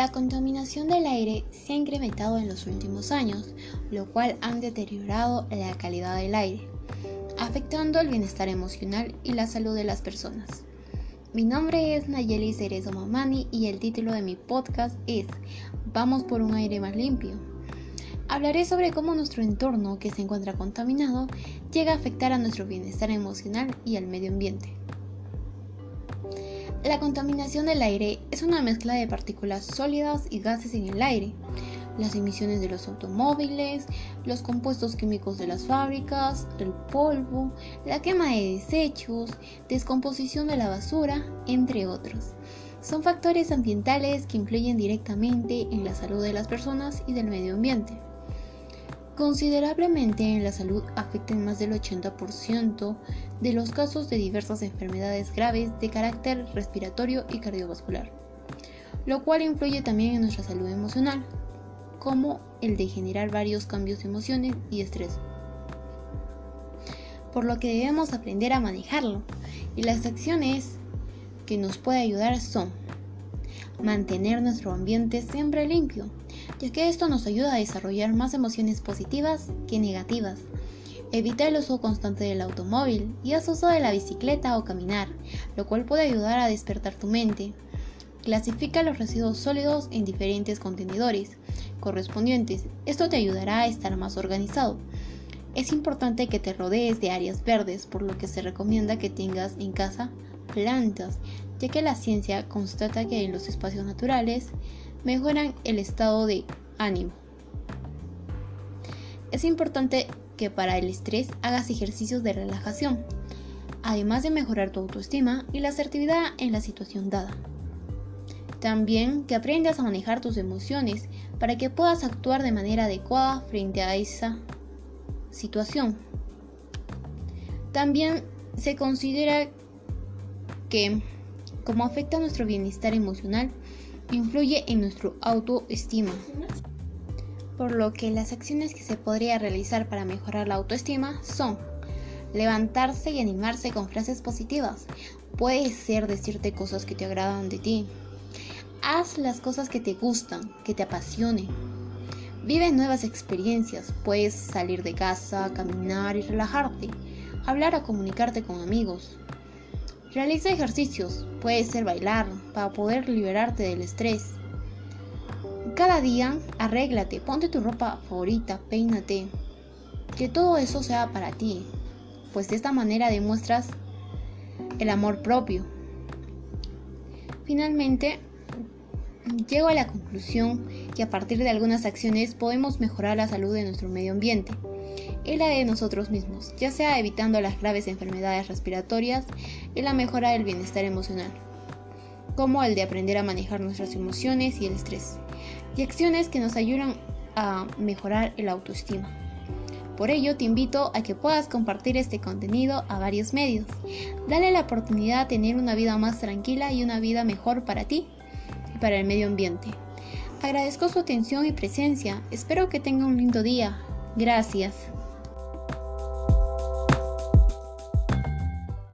La contaminación del aire se ha incrementado en los últimos años, lo cual han deteriorado la calidad del aire, afectando el bienestar emocional y la salud de las personas. Mi nombre es Nayeli Cerezo Mamani y el título de mi podcast es Vamos por un aire más limpio. Hablaré sobre cómo nuestro entorno que se encuentra contaminado llega a afectar a nuestro bienestar emocional y al medio ambiente. La contaminación del aire es una mezcla de partículas sólidas y gases en el aire, las emisiones de los automóviles, los compuestos químicos de las fábricas, el polvo, la quema de desechos, descomposición de la basura, entre otros. Son factores ambientales que influyen directamente en la salud de las personas y del medio ambiente. Considerablemente en la salud afectan más del 80% de los casos de diversas enfermedades graves de carácter respiratorio y cardiovascular, lo cual influye también en nuestra salud emocional, como el de generar varios cambios de emociones y estrés. Por lo que debemos aprender a manejarlo, y las acciones que nos puede ayudar son mantener nuestro ambiente siempre limpio, ya que esto nos ayuda a desarrollar más emociones positivas que negativas. Evita el uso constante del automóvil y haz uso de la bicicleta o caminar, lo cual puede ayudar a despertar tu mente. Clasifica los residuos sólidos en diferentes contenedores correspondientes. Esto te ayudará a estar más organizado. Es importante que te rodees de áreas verdes, por lo que se recomienda que tengas en casa plantas, ya que la ciencia constata que en los espacios naturales mejoran el estado de ánimo. Es importante que para el estrés hagas ejercicios de relajación, además de mejorar tu autoestima y la asertividad en la situación dada. También que aprendas a manejar tus emociones para que puedas actuar de manera adecuada frente a esa situación. También se considera que, como afecta nuestro bienestar emocional, influye en nuestro autoestima. Por lo que las acciones que se podría realizar para mejorar la autoestima son levantarse y animarse con frases positivas. Puede ser decirte cosas que te agradan de ti. Haz las cosas que te gustan, que te apasionen. Vive nuevas experiencias. Puedes salir de casa, caminar y relajarte. Hablar o comunicarte con amigos. Realiza ejercicios, puede ser bailar, para poder liberarte del estrés. Cada día arréglate, ponte tu ropa favorita, peínate. Que todo eso sea para ti, pues de esta manera demuestras el amor propio. Finalmente, llego a la conclusión que a partir de algunas acciones podemos mejorar la salud de nuestro medio ambiente y la de nosotros mismos, ya sea evitando las graves enfermedades respiratorias y la mejora del bienestar emocional, como el de aprender a manejar nuestras emociones y el estrés, y acciones que nos ayudan a mejorar el autoestima. Por ello, te invito a que puedas compartir este contenido a varios medios. Dale la oportunidad de tener una vida más tranquila y una vida mejor para ti y para el medio ambiente. Agradezco su atención y presencia. Espero que tenga un lindo día. Gracias.